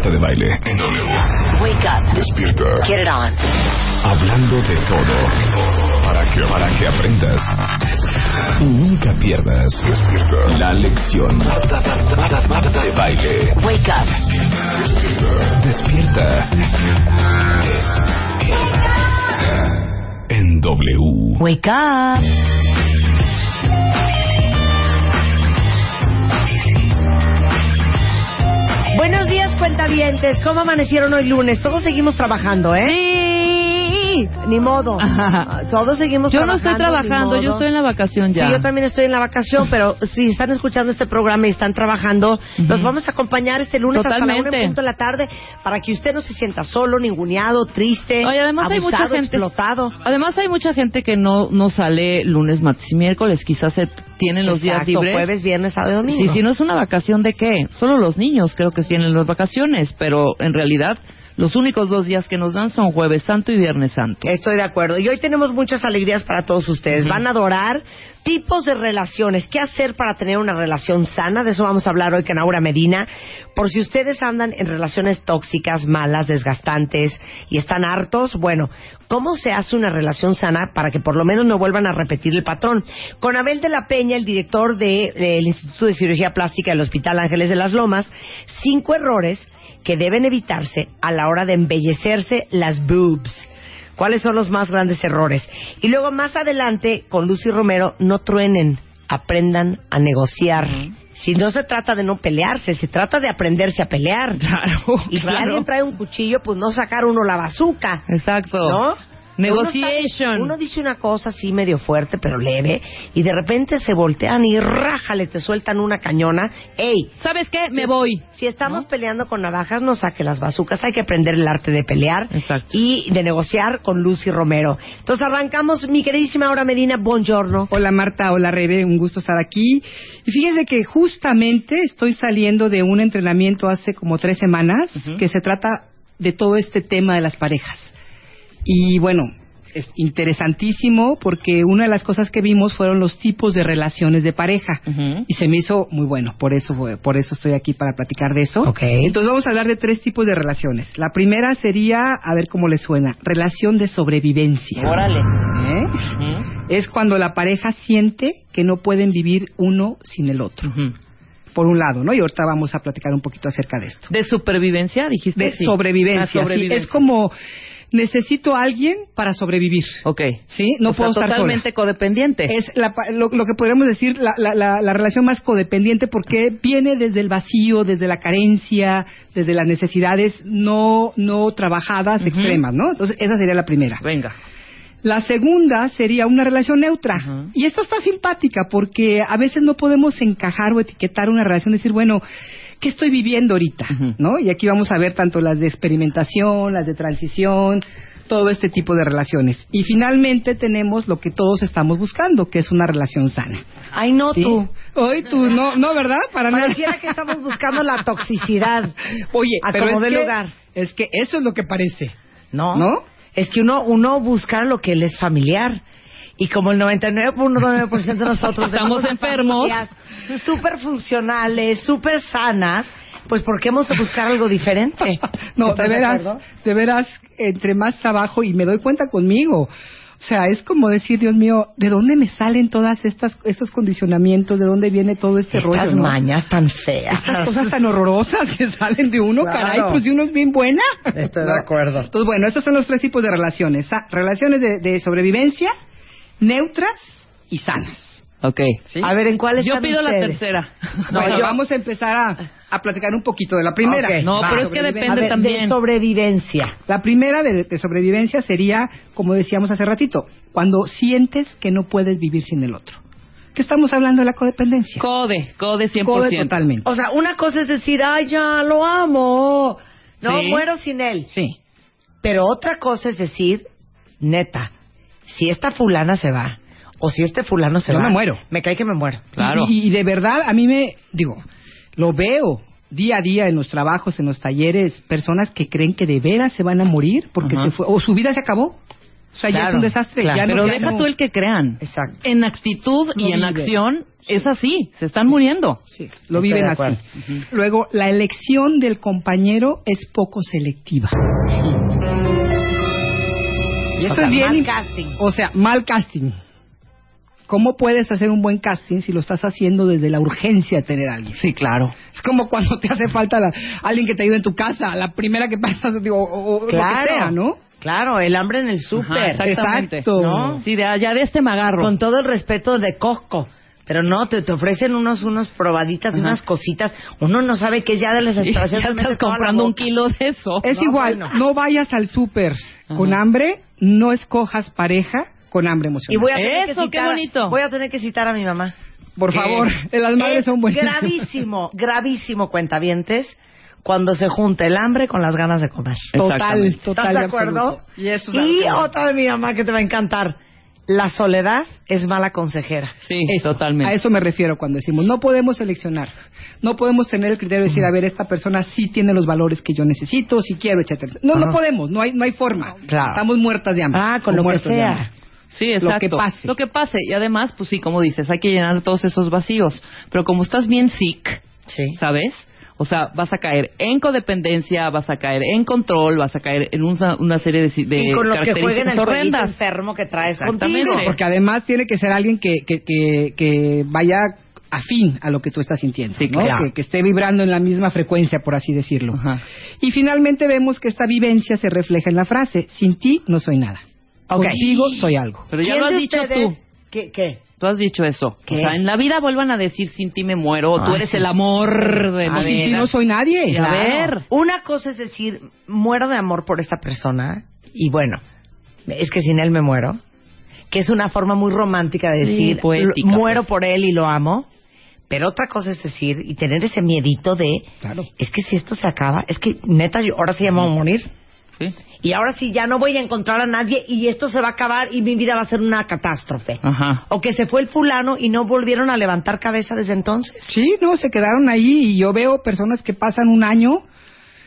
Marta de Baile. En W. Wake up. Despierta. Get it on. Hablando de todo. Para que, para que aprendas. Y nunca pierdas. Despierta. La lección. Marta, Marta, Marta, Marta de Baile. Wake up. Despierta. Despierta. En W. Wake up. Buenos días, cuentavientes. ¿Cómo amanecieron hoy lunes? Todos seguimos trabajando, ¿eh? Sí. Ni modo. Ah, Todos seguimos Yo no trabajando. estoy trabajando, yo estoy en la vacación ya. Sí, yo también estoy en la vacación, pero si están escuchando este programa y están trabajando, los vamos a acompañar este lunes hasta la una en punto de la tarde para que usted no se sienta solo, ninguneado, triste, Oye, además hay mucha abusado, gente- explotado. Además hay mucha gente que no, no sale lunes, martes y miércoles, quizás se tienen los días libres. jueves, viernes, sábado y domingo. Sí, si no es una vacación de qué? Solo los niños creo que tienen las vacaciones, pero en realidad los únicos dos días que nos dan son jueves santo y viernes santo. Estoy de acuerdo. Y hoy tenemos muchas alegrías para todos ustedes. Van a adorar tipos de relaciones. ¿Qué hacer para tener una relación sana? De eso vamos a hablar hoy con Aura Medina. Por si ustedes andan en relaciones tóxicas, malas, desgastantes y están hartos, bueno, ¿cómo se hace una relación sana para que por lo menos no vuelvan a repetir el patrón? Con Abel de la Peña, el director de- del Instituto de Cirugía Plástica del Hospital Ángeles de las Lomas, cinco errores que deben evitarse a la hora de embellecerse las boobs. ¿Cuáles son los más grandes errores? Y luego más adelante, con Lucy Romero, no truenen, aprendan a negociar. Si no se trata de no pelearse, se trata de aprenderse a pelear. Claro, Y si claro. alguien trae un cuchillo, pues no sacar uno la bazuca. Exacto. ¿No? Negotiation. Uno, está- uno dice una cosa así medio fuerte, pero leve, y de repente se voltean y rájale, te sueltan una cañona. ¡Ey! ¿Sabes qué? Me voy. Si estamos peleando con navajas, no saque las bazucas. Hay que aprender el arte de pelear Exacto. y de negociar con Lucy Romero. Entonces arrancamos, mi queridísima Aura Medina, buongiorno. Hola Marta, hola Rebe, un gusto estar aquí. Y fíjense que justamente estoy saliendo de un entrenamiento hace como tres semanas que se trata de todo este tema de las parejas. Y bueno, es interesantísimo porque una de las cosas que vimos fueron los tipos de relaciones de pareja. Y se me hizo muy bueno, por eso, por eso estoy aquí para platicar de eso. Ok. Entonces vamos a hablar de tres tipos de relaciones. La primera sería, a ver cómo le suena, relación de sobrevivencia. Órale. ¿Eh? es cuando la pareja siente que no pueden vivir uno sin el otro. Por un lado, ¿no? Y ahorita vamos a platicar un poquito acerca de esto. ¿De supervivencia dijiste? De Sí. sobrevivencia. Ah, sí. sobrevivencia. Es como necesito a alguien para sobrevivir. Ok. ¿Sí? No O sea, puedo estar totalmente codependiente. Es la lo, lo que podríamos decir la, la, la, la relación más codependiente porque viene desde el vacío, desde la carencia, desde las necesidades no no trabajadas Ujú. extremas, ¿no? Entonces esa sería la primera. Venga. La segunda sería una relación neutra. Y esta está simpática porque a veces no podemos encajar o etiquetar una relación, decir, bueno, ¿qué estoy viviendo ahorita? ¿No? Y aquí vamos a ver tanto las de experimentación, las de transición, todo este tipo de relaciones. Y finalmente tenemos lo que todos estamos buscando, que es una relación sana. Ay, no ¿Sí? tú. Hoy tú, no, no, ¿verdad? Para nada. Pareciera que estamos buscando la toxicidad. Oye, a pero como es dé que, lugar. es que eso es lo que parece, ¿No? ¿no? Es que uno, uno busca lo que le es familiar. Y como el 99.9% de nosotros Estamos enfermos. Súper funcionales, súper sanas, pues ¿por qué hemos de buscar algo diferente? No, ¿Estás de veras, acuerdo? de veras, entre más trabajo y me doy cuenta conmigo. O sea, es como decir, Dios mío, ¿de dónde me salen todas estas estos condicionamientos? ¿De dónde viene todo este Estas rollo? no? mañas tan feas. Estas cosas tan horrorosas que salen de uno, Claro. caray, pues si uno es bien buena. Estoy de acuerdo. Entonces, bueno, estos son los tres tipos de relaciones. Sa- relaciones de, de sobrevivencia, neutras y sanas. Ok. A ver, ¿en cuáles Yo pido la tercera. bueno, yo- vamos a empezar a, a platicar un poquito de la primera. No, va. pero es que A depende ver, también. de sobrevivencia. La primera de, de sobrevivencia sería, como decíamos hace ratito, cuando sientes que no puedes vivir sin el otro. ¿Qué estamos hablando de la codependencia? Code, code 100%. Code totalmente. O sea, una cosa es decir, ay, ya lo amo. No, Sí. muero sin él. Sí. Pero otra cosa es decir, neta, si esta fulana se va, o si este fulano se Yo va, me muero. Me cae que me muero. Claro. Y, y de verdad, a mí me, digo, lo veo día a día en los trabajos, en los talleres, personas que creen que de veras se van a morir porque Ajá. se fue, o su vida se acabó. O sea, ya es un desastre. claro. ya no- Pero ya deja no- tú el que crean. Exacto. En actitud y en acción es así, se están muriendo. Sí, lo Estoy viven así. Luego, la elección del compañero es poco selectiva. Y esto O sea, es bien. mal casting. O sea, mal casting. ¿Cómo puedes hacer un buen casting si lo estás haciendo desde la urgencia de tener a alguien? Sí, claro. Es como cuando te hace falta la- alguien que te ayude en tu casa, la primera que pasas, digo, o, o lo que Claro. sea, ¿no? Claro, el hambre en el súper. Exactamente. Exacto. ¿No? Sí, de, ya de este me agarro. Con todo el respeto de Costco. Pero no, te, te ofrecen unos, unos probaditas Ajá. unas cositas. Uno no sabe que ya de la Y desesperación ya se mete estás comprando un kilo de eso. Es No, igual, bueno. no vayas al súper con hambre, no escojas pareja con hambre Y emocional. voy a tener que Eso, qué citar, bonito. Voy a tener que citar a mi mamá. Por ¿Qué? favor, las madres Es son buenas. gravísimo, gravísimo, cuentavientes, cuando se junta el hambre con las ganas de comer. Total, total. ¿Estás de y acuerdo? Y eso es Y que- otra de mi mamá que te va a encantar. La soledad es mala consejera. Sí, Eso, totalmente. A eso me refiero cuando decimos, no podemos seleccionar, no podemos tener el criterio de decir, a ver, esta persona sí tiene los valores que yo necesito, si quiero, etcétera. No, no podemos, no hay, no hay forma. Claro. Estamos muertas de hambre. Ah, con lo que sea. Sí, Lo exacto. que pase. Lo que pase. Y además, pues sí, como dices, hay que llenar todos esos vacíos. Pero como estás bien sick, Sí. ¿sabes? O sea, vas a caer en codependencia, vas a caer en control, vas a caer en una, una serie de, de y con los que jueguen el características horrendas. enfermo que traes contigo. Porque además tiene que ser alguien que, que, que, que vaya afín a lo que tú estás sintiendo, Sí, ¿no? claro. que, que esté vibrando en la misma frecuencia, por así decirlo. Ajá. Y finalmente vemos que esta vivencia se refleja en la frase, sin ti no soy nada. Contigo soy algo. Pero ya ¿Quién lo has dicho ustedes- tú. ¿Qué? qué? Tú has dicho eso. ¿Qué? O sea, en la vida vuelvan a decir sin ti me muero, tú Ay, eres sí. el amor de O mi sin ti no soy nadie. A ver. Una cosa es decir, muero de amor por esta persona y bueno, es que sin él me muero. Que es una forma muy romántica de Sí, decir, poética, "Lo- muero pues. por él y lo amo. Pero otra cosa es decir y tener ese miedito de, Claro. es que si esto se acaba, es que neta, yo ahora sí voy a morir. Sí. Y ahora sí ya no voy a encontrar a nadie y esto se va a acabar y mi vida va a ser una catástrofe. Ajá. O que se fue el fulano y no volvieron a levantar cabeza desde entonces. Sí, no, se quedaron ahí y yo veo personas que pasan un año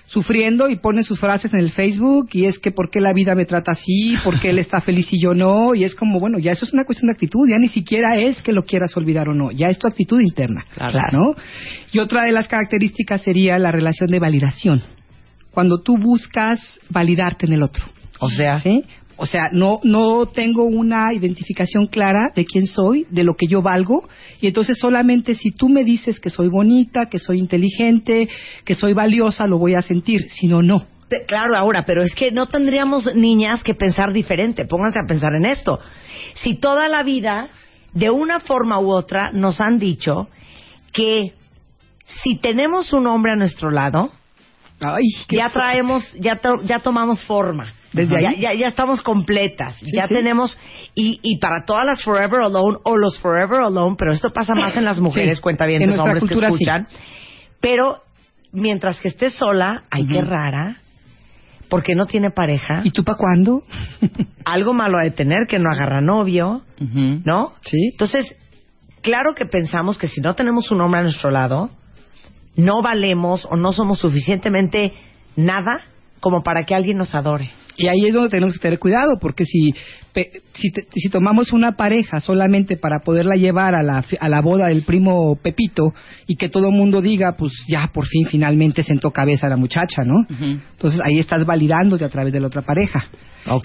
sufriendo y ponen sus frases en el Facebook y es que por qué la vida me trata así, por qué él está feliz y yo no, y es como, bueno, ya eso es una cuestión de actitud, ya ni siquiera es que lo quieras olvidar o no, ya es tu actitud interna, Claro. ¿no? Y otra de las características sería la relación de validación, cuando tú buscas validarte en el otro. O sea, ¿sí? O sea, no, no tengo una identificación clara de quién soy, de lo que yo valgo, y entonces solamente si tú me dices que soy bonita, que soy inteligente, que soy valiosa, lo voy a sentir, si no, no. Claro, ahora, pero es que no tendríamos niñas que pensar diferente. Pónganse a pensar en esto. Si toda la vida, de una forma u otra, nos han dicho que si tenemos un hombre a nuestro lado, Ay, qué ya traemos, ya, to- ya tomamos forma. Desde ya, ahí. ya, ya estamos completas. ya sí. tenemos, y, y para todas las Forever Alone o los Forever Alone, pero esto pasa más en las mujeres, Sí, cuenta bien, en los hombres que cultura, escuchan. Pero mientras que esté sola, ay, qué Ujú. rara, porque no tiene pareja. ¿Y tú para cuándo? Algo malo ha de tener, que no agarra novio. ¿no? Sí. Entonces, claro que pensamos que si no tenemos un hombre a nuestro lado, no valemos o no somos suficientemente nada como para que alguien nos adore. Y ahí es donde tenemos que tener cuidado, porque si, pe- si, te- si tomamos una pareja solamente para poderla llevar a la, a la boda del primo Pepito y que todo el mundo diga, pues ya por fin finalmente sentó cabeza la muchacha, ¿no? Entonces ahí estás validándote a través de la otra pareja.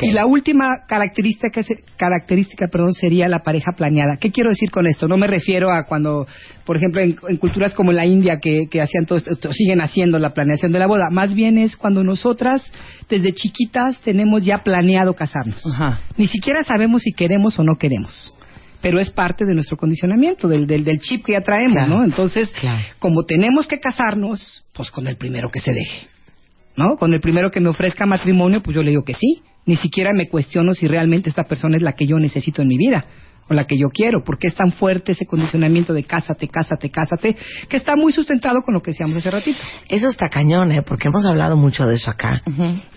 Y la última característica, característica perdón, sería la pareja planeada. ¿Qué quiero decir con esto? No me refiero a cuando, por ejemplo, en, en culturas como la India que, que hacían todo esto, siguen haciendo la planeación de la boda. Más bien es cuando nosotras, desde chiquitas, tenemos ya planeado casarnos. Ajá. Ni siquiera sabemos si queremos o no queremos. Pero es parte de nuestro condicionamiento, del, del, del chip que ya traemos, Claro. ¿no? Entonces, Claro. como tenemos que casarnos, pues con el primero que se deje. ¿no? Con el primero que me ofrezca matrimonio, pues yo le digo que sí. Ni siquiera me cuestiono si realmente esta persona es la que yo necesito en mi vida o la que yo quiero, porque es tan fuerte ese condicionamiento de cásate, cásate, cásate, que está muy sustentado con lo que decíamos hace ratito. Eso está cañón, ¿eh? Porque hemos hablado mucho de eso acá.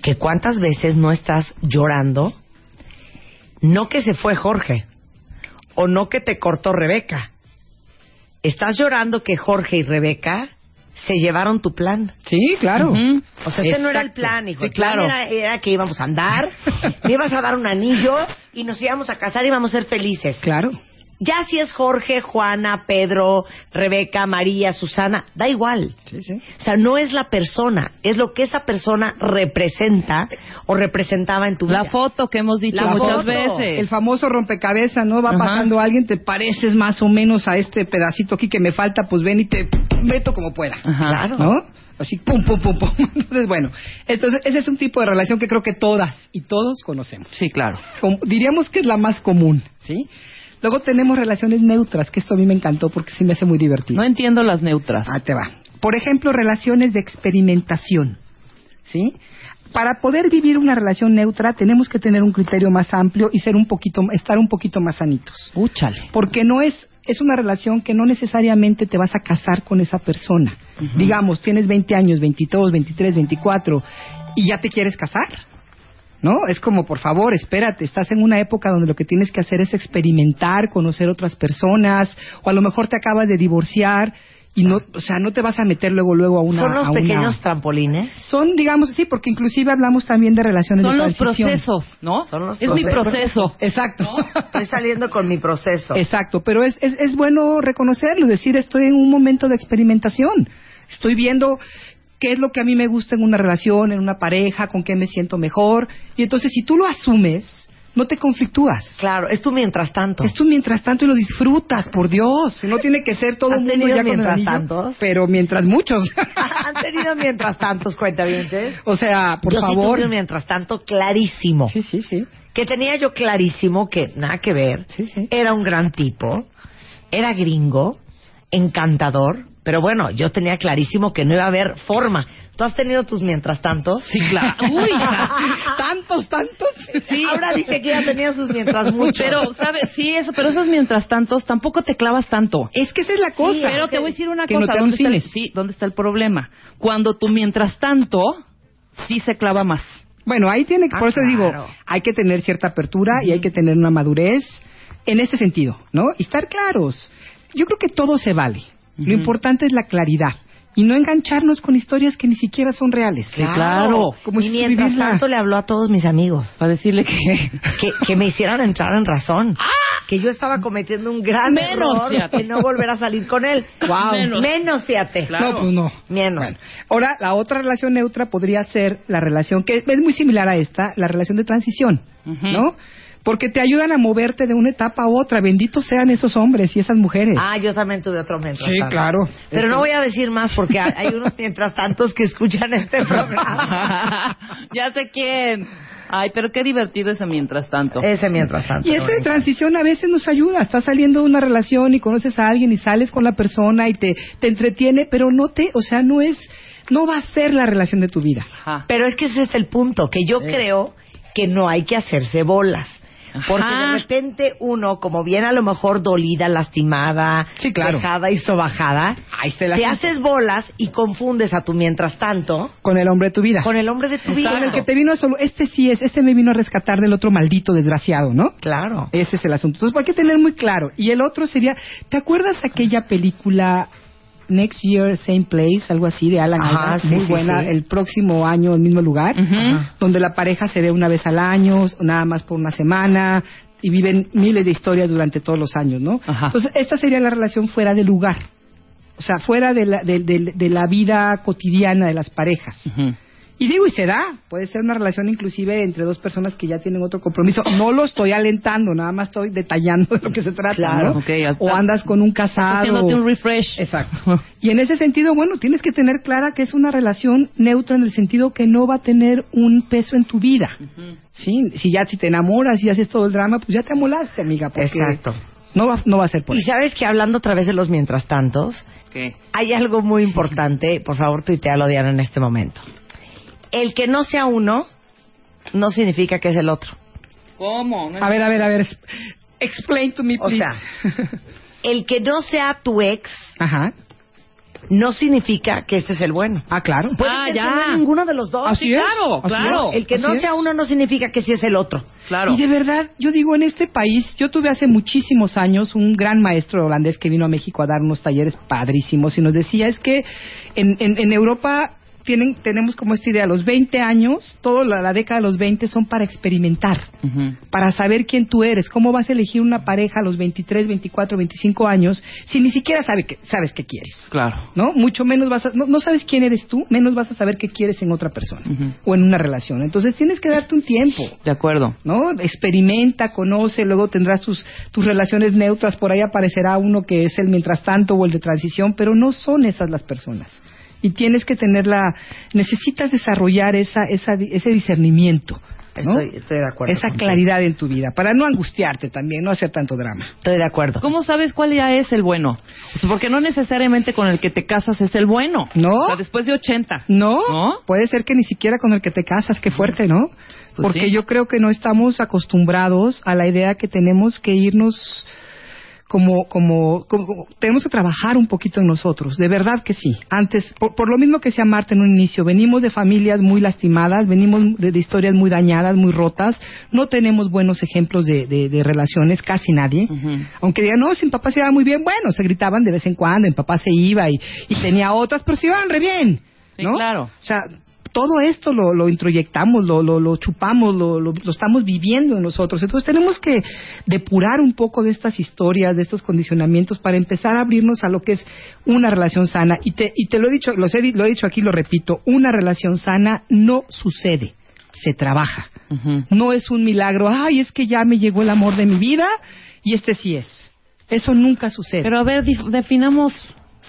Que cuántas veces no estás llorando, no que se fue Jorge, o no que te cortó Rebeca. Estás llorando que Jorge y Rebeca se llevaron tu plan. Sí, claro. O sea, ese no era el plan, hijo. Sí, el plan claro. era, era que íbamos a andar, me ibas a dar un anillo y nos íbamos a casar y íbamos a ser felices. Claro. Ya si es Jorge, Juana, Pedro, Rebeca, María, Susana, da igual. Sí, sí. O sea, no es la persona, es lo que esa persona representa o representaba en tu vida. La foto que hemos dicho La muchas foto. veces. El famoso rompecabezas, ¿no? Va Ajá. pasando alguien, te pareces más o menos a este pedacito aquí que me falta, pues ven y te meto como pueda. Ajá. Claro. ¿No? Así, pum, pum, pum, pum. Entonces, bueno, entonces ese es un tipo de relación que creo que todas y todos conocemos. Sí, claro. Como- diríamos que es la más común, ¿sí? Luego tenemos relaciones neutras, que esto a mí me encantó porque sí me hace muy divertido. No entiendo las neutras. Ah, te va. Por ejemplo, relaciones de experimentación. ¿Sí? Para poder vivir una relación neutra tenemos que tener un criterio más amplio y ser un poquito, estar un poquito más sanitos. Úchale. Porque no es, es una relación que no necesariamente te vas a casar con esa persona. Digamos, tienes 20 años, 22, 23, 24 y ya te quieres casar. ¿No? Es como, por favor, espérate, estás en una época donde lo que tienes que hacer es experimentar, conocer otras personas, o a lo mejor te acabas de divorciar y no, o sea, no te vas a meter luego luego a una Son los a una- pequeños trampolines. son, digamos, sí, porque inclusive hablamos también de relaciones Son de los procesos, ¿no? Son los es mi proceso. Exacto. Estoy saliendo con mi proceso. Exacto, pero es, es, es bueno reconocerlo, decir estoy en un momento de experimentación, estoy viendo qué es lo que a mí me gusta en una relación, en una pareja, con qué me siento mejor, y entonces si tú lo asumes, no te conflictúas. Claro, es tú mientras tanto. Es tú mientras tanto y lo disfrutas, por Dios. No tiene que ser todo ¿Has el mundo tenido ya con el mientras anillo, tantos? pero mientras muchos. ¿Han tenido mientras tantos cuentavientes? o sea, por yo favor. mientras tanto clarísimo. Sí, sí, sí. Que tenía yo clarísimo que nada que ver. Sí, sí. Era un gran tipo. Era gringo. Encantador. Pero bueno, yo tenía clarísimo que no iba a haber forma. ¿Tú has tenido tus mientras tantos? Sí, claro. Uy, tantos, tantos. Sí. Ahora dice que ya tenía sus mientras muchos. Pero, ¿sabes? Sí, eso, pero esos mientras tantos tampoco te clavas tanto. Es que esa es la cosa. pero te voy a decir una que no cosa. te ¿dónde está, el, sí, ¿dónde está el problema? Cuando tú mientras tanto sí se clava más. Bueno, ahí tiene que, Ah, por eso digo, hay que tener cierta apertura y hay que tener una madurez en este sentido, ¿no? Y estar claros. Yo creo que todo se vale. Lo importante es la claridad y no engancharnos con historias que ni siquiera son reales. Sí, claro. Como y si mientras vivirla- tanto le habló a todos mis amigos Para decirle que... que, que me hicieran entrar en razón. Que yo estaba cometiendo un gran Menos, error fíjate. de no volver a salir con él. Guau. Menos. Menos, fíjate. Claro. No, pues no. Menos. Bueno, ahora, la otra relación neutra podría ser la relación, que es muy similar a esta, la relación de transición. ¿no? Porque te ayudan a moverte de una etapa a otra. Benditos sean esos hombres y esas mujeres. Ah, yo también tuve otro mientras Sí, claro. Pero no voy a decir más porque hay unos mientras tantos que escuchan este programa. ya sé quién. Ay, pero qué divertido ese mientras tanto. Ese mientras tanto. Y esta de transición a veces nos ayuda. Estás saliendo de una relación y conoces a alguien y sales con la persona y te, te entretiene, pero no te, o sea, no es, no va a ser la relación de tu vida. Ajá. Pero es que ese es el punto, que yo creo que no hay que hacerse bolas. Porque Ajá. de repente uno, como viene a lo mejor dolida, lastimada, Sí, claro. dejada y sobajada, te haces bolas y confundes a tu mientras tanto Con el hombre de tu vida. con el hombre de tu vida. Con el que te vino a solo, este sí es, este me vino a rescatar del otro maldito desgraciado, ¿no? Claro. Ese es el asunto. Entonces, hay que tener muy claro. Y el otro sería, ¿te acuerdas aquella película Next Year, Same Place, algo así, de Alan Ajá, sí, Muy sí, buena, sí. el próximo año, el mismo lugar, donde la pareja se ve una vez al año, nada más por una semana, y viven miles de historias durante todos los años, ¿no? Ajá. Entonces, esta sería la relación fuera de lugar. O sea, fuera de la, de, de- de la vida cotidiana de las parejas. Ujú. Y digo, y se da, puede ser una relación inclusive entre dos personas que ya tienen otro compromiso. No lo estoy alentando, nada más estoy detallando de lo que se trata, Claro. ¿no? O andas con un casado. Haciéndote un refresh. Exacto. Y en ese sentido, bueno, tienes que tener clara que es una relación neutra en el sentido que no va a tener un peso en tu vida. Sí, si ya si te enamoras y haces todo el drama, pues ya te amolaste, amiga, porque Exacto. no va no va a ser por Y eso. sabes que hablando otra vez de los mientras tantos, ¿Qué? hay algo muy importante, por favor tuitealo Diana en este momento. El que no sea uno no significa que es el otro. ¿Cómo? No A ver, a ver, a ver. Explain to me, O please. sea, el que no sea tu ex Ajá. no significa que este es el bueno. Ah, claro. Puede Ah, ser ya. no es ninguno de los dos. Así sí, es, claro, así claro. es. El que no es. sea uno no significa que sí es el otro. Claro. Y de verdad, yo digo, en este país, yo tuve hace muchísimos años un gran maestro holandés que vino a México a dar unos talleres padrísimos y nos decía, es que en, en, en Europa tienen, tenemos como esta idea, los 20 años, toda la, la década de los 20 son para experimentar, para saber quién tú eres, cómo vas a elegir una pareja a los 23, 24, 25 años, si ni siquiera sabe que, sabes qué quieres. Claro. ¿no? Mucho menos vas a, no, no sabes quién eres tú, menos vas a saber qué quieres en otra persona o en una relación. Entonces tienes que darte un tiempo, De acuerdo. ¿no? Experimenta, conoce, luego tendrás tus, tus relaciones neutras, por ahí aparecerá uno que es el mientras tanto o el de transición, pero no son esas las personas. Y tienes que tener la, necesitas desarrollar esa, esa, ese discernimiento, ¿no? Estoy, estoy de acuerdo. esa claridad en tu vida, para no angustiarte también, no hacer tanto drama. Estoy de acuerdo. ¿Cómo sabes cuál ya es el bueno? Pues porque no necesariamente con el que te casas es el bueno. ¿No? O sea, después de 80. No, ¿No? puede ser que ni siquiera con el que te casas, qué fuerte, ¿no? Pues Porque sí. yo creo que no estamos acostumbrados a la idea que tenemos que irnos como, como, como- tenemos que trabajar un poquito en nosotros, de verdad que sí. Antes, por, por lo mismo que decía Marta en un inicio, venimos de familias muy lastimadas, venimos de, de historias muy dañadas, muy rotas, no tenemos buenos ejemplos de, de- de relaciones, casi nadie. Aunque digan, no, sin papá se iba muy bien, bueno, se gritaban de vez en cuando, mi papá se iba y, y tenía otras, pero se iban re bien. Sí, ¿no? claro. O sea, todo esto lo, lo introyectamos, lo, lo, lo chupamos, lo, lo, lo estamos viviendo en nosotros. Entonces tenemos que depurar un poco de estas historias, de estos condicionamientos para empezar a abrirnos a lo que es una relación sana. Y te, y te lo he dicho, los he lo he dicho aquí, lo repito, una relación sana no sucede, se trabaja. No es un milagro, ay, es que ya me llegó el amor de mi vida y este sí es. Eso nunca sucede. Pero a ver, definamos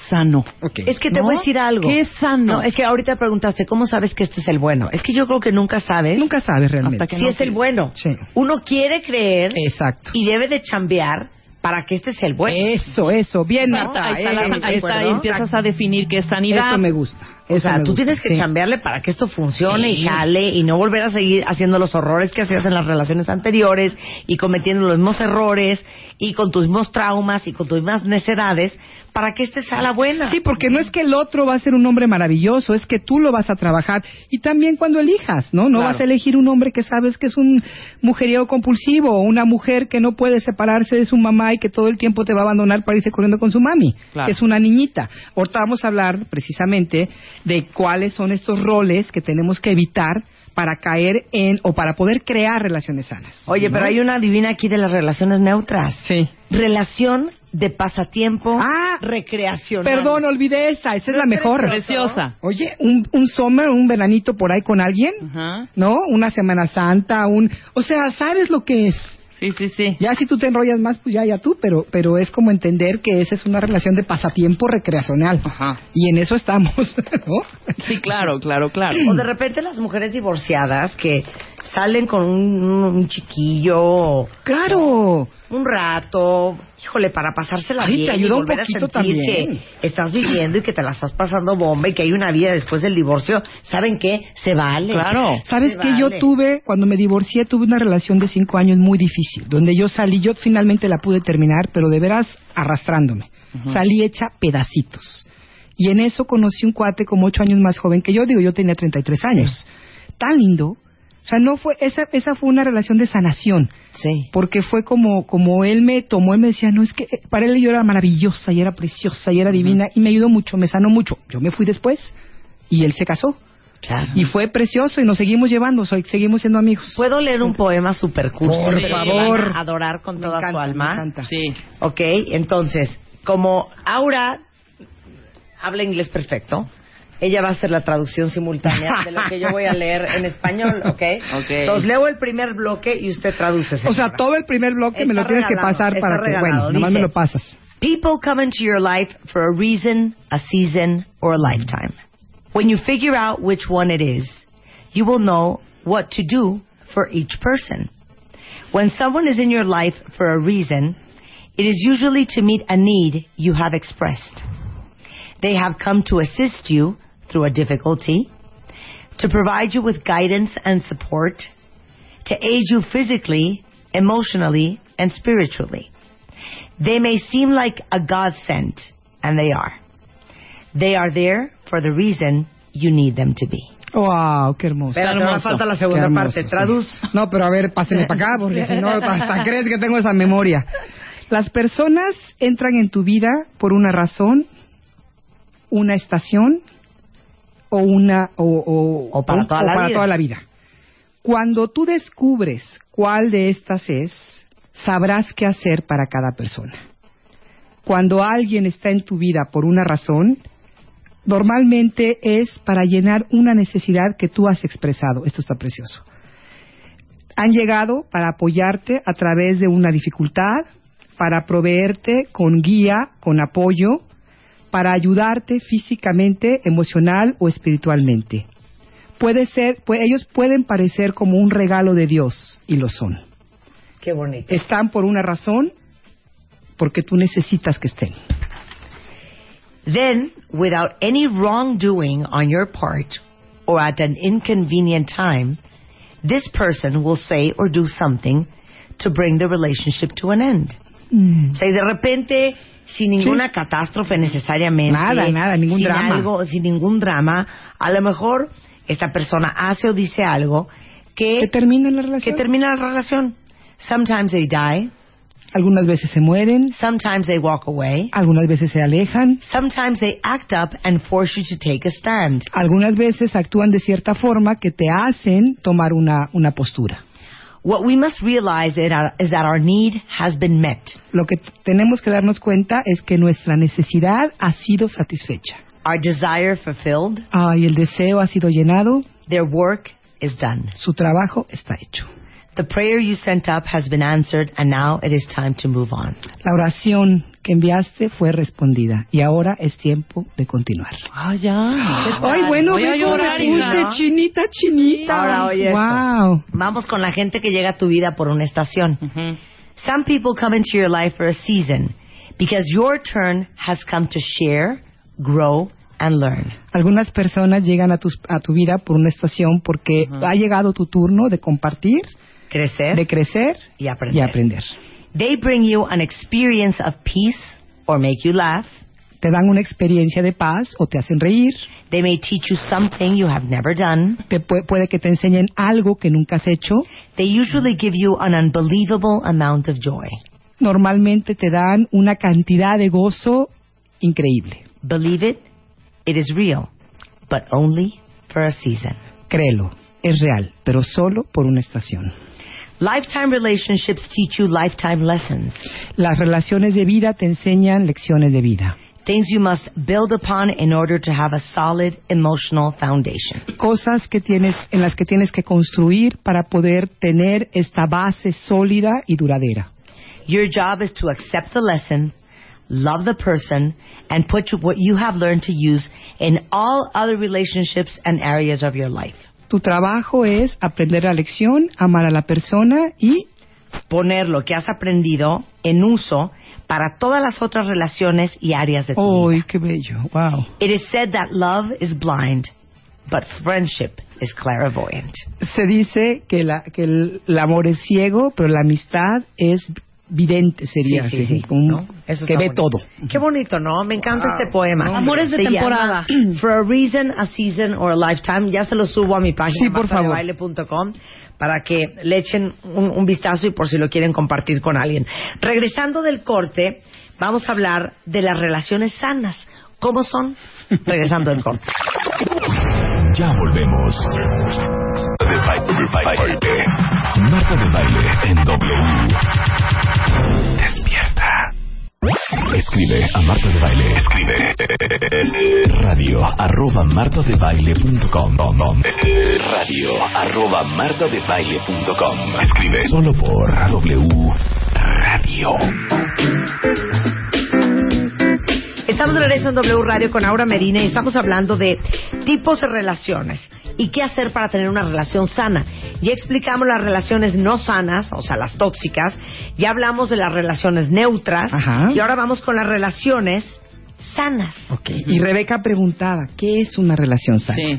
sano. Ok. Es que te ¿No? voy a decir algo. ¿Qué es sano? No, es que ahorita preguntaste, ¿cómo sabes que este es el bueno? Es que yo creo que nunca sabes nunca sabes realmente. Hasta que si no es el bueno. Sí. Uno quiere creer Exacto. y debe de chambear para que este es el bueno. Eso, eso, bien, Marta, ahí está, la- ahí está, ¿de ahí empiezas a definir qué es sanidad. Eso me gusta. O sea, tú tienes que sí. chambearle para que esto funcione Sí. y jale y no volver a seguir haciendo los horrores que hacías en las relaciones anteriores y cometiendo los mismos errores y con tus mismos traumas y con tus mismas necedades para que este sea la buena. Sí, porque no es que el otro va a ser un hombre maravilloso, es que tú lo vas a trabajar y también cuando elijas, ¿no? No Claro. vas a elegir un hombre que sabes que es un mujeriego compulsivo o una mujer que no puede separarse de su mamá y que todo el tiempo te va a abandonar para irse corriendo con su mami, Claro. que es una niñita. Ahorita vamos a hablar precisamente de cuáles son estos roles que tenemos que evitar para caer en o para poder crear relaciones sanas. Oye, ¿no? pero hay una divina aquí de las relaciones neutras. Sí. Relación de pasatiempo Ah, recreacional. Perdón, olvidé esa, esa es la ¿No es mejor. Preciosa. Oye, un, un summer, un veranito por ahí con alguien, Ajá. ¿no? Una Semana Santa, un... O sea, ¿sabes lo que es? Sí, sí, sí. Ya si tú te enrollas más, pues ya, ya tú, pero, pero es como entender que esa es una relación de pasatiempo recreacional. Ajá. Y en eso estamos, ¿no? Sí, claro, claro, claro. O de repente las mujeres divorciadas que salen con un, un chiquillo Claro. un rato, híjole, para pasársela Ay, bien te ayuda y un poquito sentir también. que estás viviendo y que te la estás pasando bomba y que hay una vida después del divorcio, ¿saben qué? Se vale. Claro. ¿Sabes que yo tuve, cuando me divorcié, tuve una relación de cinco años muy difícil, donde yo salí, yo finalmente la pude terminar, pero de veras arrastrándome. Salí hecha pedacitos. Y en eso conocí un cuate como ocho años más joven que yo, digo, yo tenía 33 años. Tan lindo. O sea, no fue, esa, esa fue una relación de sanación. Sí. Porque fue como, como él me tomó, él me decía, no, es que eh, para él yo era maravillosa y era preciosa y era divina y me ayudó mucho, me sanó mucho. Yo me fui después y él se casó. Claro. Y fue precioso y nos seguimos llevando, soy, seguimos siendo amigos. ¿Puedo leer un poema super cursi? Por favor. adorar con Me toda encanta, su me alma. encanta. Sí. Ok, entonces, como Aura habla inglés perfecto, ella va a hacer la traducción simultánea de lo que yo voy a leer en español, ¿ok? Ok. Entonces leo el primer bloque y usted traduce. O sea, señora. todo el primer bloque me lo Está tienes que pasar está para que, regalado. bueno, nomás Dice, me lo pasas. People come into your life for a reason, a season, or a lifetime. When you figure out which one it is, you will know what to do for each person. When someone is in your life for a reason, it is usually to meet a need you have expressed. They have come to assist you through a difficulty, to provide you with guidance and support, to aid you physically, emotionally, and spiritually. They may seem like a godsend, and they are. They are there for the reason you need them to be. Wow, qué hermoso. Ahora hermoso. falta la segunda hermoso, parte. sí. Traduz. No, pero a ver, pásenme para acá, porque si no, hasta crees que tengo esa memoria. Las personas entran en tu vida por una razón, una estación o una o, o- O para toda la vida. toda la vida. Cuando tú descubres cuál de estas es, sabrás qué hacer para cada persona. Cuando alguien está en tu vida por una razón, normalmente es para llenar una necesidad que tú has expresado. Esto está precioso. Han llegado para apoyarte a través de una dificultad, para proveerte con guía, con apoyo, para ayudarte físicamente, emocional o espiritualmente. Puede ser, pu- ellos pueden parecer como un regalo de Dios y lo son. Qué bonito. Están por una razón, porque tú necesitas que estén. Then, without any wrongdoing on your part or at an inconvenient time, this person will say or do something to bring the relationship to an end. O sea, de repente, sin ninguna catástrofe necesariamente. Nada, nada, ningún sin drama. algo- sin ningún drama, a lo mejor esta persona hace o dice algo que, ¿Que terminan la que relación? termina la relación. Sometimes they die, Algunas veces se mueren, sometimes they walk away, algunas veces se alejan, sometimes they act up and force you to take a stand. algunas veces actúan de cierta forma que te hacen tomar una, una postura. What we must realize is that- our need has been met. Lo que tenemos que darnos cuenta es que nuestra necesidad ha sido satisfecha. Our desire fulfilled, Ay, el deseo ha sido llenado, their work is done. su trabajo está hecho. The prayer you sent up has been answered, and now it is time to move on. La oración que enviaste fue respondida y ahora es tiempo de continuar. Ah, ya. Ay, bueno, Voy a llorar, puse chinita, chinita. Ahora, oye esto. wow. Vamos con la gente que llega a tu vida por una estación. Ujú. Some people come into your life for a season because your turn has come to share, grow, and learn. Algunas personas llegan a, tus- a tu vida por una estación porque ha llegado tu turno de compartir, Crecer de crecer y aprender. y aprender. They bring you an experience of peace or make you laugh. Te dan una experiencia de paz o te hacen reír. They may teach you something you have never done. Te pu- puede que te enseñen algo que nunca has hecho. They usually give you an unbelievable amount of joy. Normalmente te dan una cantidad de gozo increíble. Believe it, it is real, but only for a season. Créelo, es real, pero solo por una estación. Lifetime relationships teach you lifetime lessons, Las relaciones de vida te enseñan lecciones de vida. things you must build upon in order to have a solid emotional foundation. Cosas que tienes, en las que tienes que construir para poder tener esta base sólida y duradera. Your job is to accept the lesson, love the person, and put what you have learned to use in all other relationships and areas of your life. Tu trabajo es aprender la lección, amar a la persona y Poner lo que has aprendido en uso para todas las otras relaciones y áreas de tu ¡Ay, vida. qué bello! ¡Wow! It is said that love is blind, but friendship is clairvoyant. Se dice que, la, que el, el amor es ciego, pero la amistad es vidente, sería Sí, sí, así, sí, como un- ¿no? Eso que ve bonito. todo. Qué bonito, ¿no? Me encanta este poema. Amores de Se temporada. llama For a reason, a season or a lifetime. Ya se lo subo a mi página Sí, por favor. martadebaile.com para que le echen un, un vistazo y por si lo quieren compartir con alguien. Regresando del corte, vamos a hablar de las relaciones sanas. ¿Cómo son? Regresando del corte. Ya volvemos. De baile, de baile. Marta de baile en W. Escribe a Marta de Baile. Escribe radio arroba martadebaile.com radio arroba martadebaile.com Escribe solo por W Radio. Estamos de regreso en W Radio con Aura Medina y estamos hablando de tipos de relaciones y qué hacer para tener una relación sana. Ya explicamos las relaciones no sanas, o sea, las tóxicas. Ya hablamos de las relaciones neutras. Ajá. Y ahora vamos con las relaciones sanas. Ok. Y Rebeca preguntaba, ¿qué es una relación sana? Sí.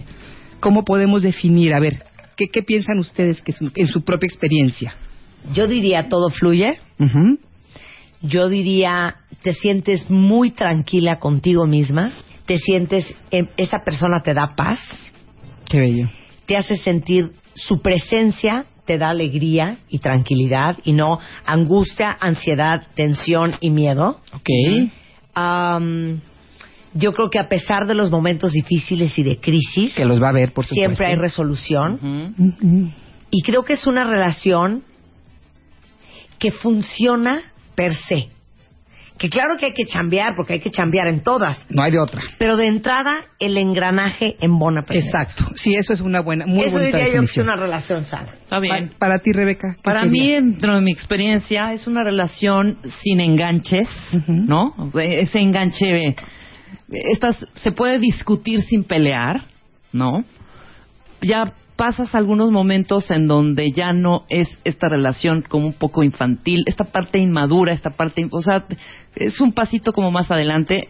¿Cómo podemos definir? A ver, ¿qué, qué piensan ustedes que es un- en su propia experiencia? Yo diría todo fluye. Yo diría te sientes muy tranquila contigo misma. Te sientes, em, esa persona te da paz. Qué bello. te hace sentir su presencia, te da alegría y tranquilidad y no angustia, ansiedad, tensión y miedo. Ok. Yo creo que a pesar de los momentos difíciles y de crisis, Que los va a por supuesto. siempre hay resolución. Y creo que es una relación que funciona per se. Que claro que hay que chambear, porque hay que chambear en todas. No hay de otra. Pero de entrada, el engranaje en bona primero. Exacto. Sí, eso es una buena, muy Eso bonita diría yo que es una relación sana. Está bien. Pa- Para ti, Rebeca. ¿qué Para sería? mí, dentro de mi experiencia, es una relación sin enganches. ¿no? Ese enganche, estas, se puede discutir sin pelear, ¿no? Ya pasas algunos momentos en donde ya no es esta relación como un poco infantil, esta parte inmadura, esta parte, o sea, es un pasito como más adelante.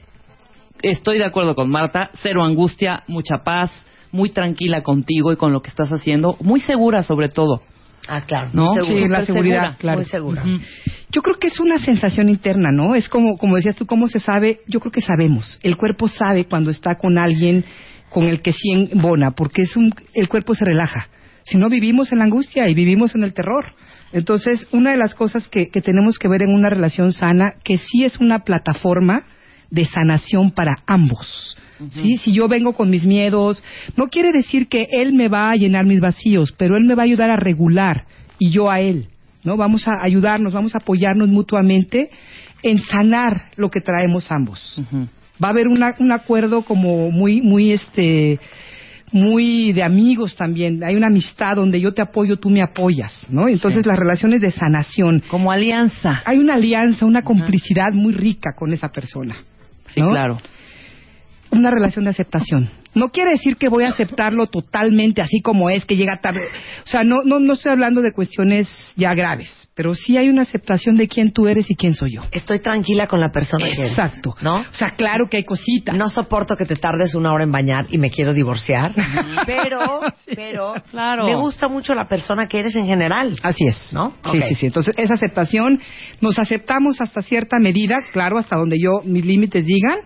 Estoy de acuerdo con Marta, cero angustia, mucha paz, muy tranquila contigo y con lo que estás haciendo, muy segura sobre todo. Ah, claro. ¿No? muy Sí, la seguridad, segura. claro. Muy segura. Yo creo que es una sensación interna, ¿no? Es como, como decías tú, ¿cómo se sabe? Yo creo que sabemos. El cuerpo sabe cuando está con alguien con el que sí embona, porque es un, el cuerpo se relaja. Si no vivimos en la angustia y vivimos en el terror. Entonces, una de las cosas que, que tenemos que ver en una relación sana, que sí es una plataforma de sanación para ambos. ¿Sí? Si yo vengo con mis miedos, no quiere decir que él me va a llenar mis vacíos, pero él me va a ayudar a regular y yo a él. ¿no? Vamos a ayudarnos, vamos a apoyarnos mutuamente en sanar lo que traemos ambos. Va a haber una- un acuerdo como muy, muy, este, muy de amigos también. Hay una amistad donde yo te apoyo, tú me apoyas, ¿no? Entonces Sí. las relaciones de sanación. Como alianza. Hay una alianza, una complicidad muy rica con esa persona. Sí, claro. Una relación de aceptación. No quiere decir que voy a aceptarlo totalmente así como es, que llega tarde. O sea, no, no, no estoy hablando de cuestiones ya graves, pero sí hay una aceptación de quién tú eres y quién soy yo. Estoy tranquila con la persona que eres. Exacto. ¿No? O sea, claro que hay cositas. No soporto que te tardes una hora en bañar y me quiero divorciar. pero, pero, Claro. me gusta mucho la persona que eres en general. Así es. ¿No? Sí, sí, sí. Entonces, esa aceptación, nos aceptamos hasta cierta medida, claro, hasta donde yo, mis límites digan,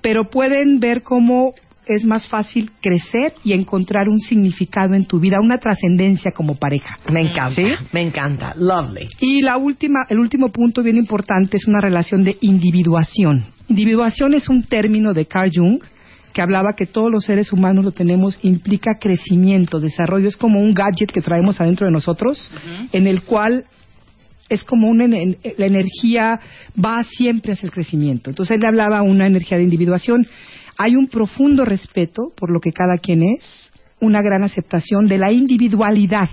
pero pueden ver cómo es más fácil crecer y encontrar un significado en tu vida, una trascendencia como pareja. Me encanta. ¿Sí? Me encanta. Lovely. Y la última, el último punto bien importante es una relación de individuación. Individuación es un término de Carl Jung que hablaba que todos los seres humanos lo tenemos, implica crecimiento, desarrollo, es como un gadget que traemos adentro de nosotros, en el cual es como una, la energía va siempre hacia el crecimiento. Entonces él hablaba una energía de individuación. Hay un profundo respeto por lo que cada quien es, una gran aceptación de la individualidad.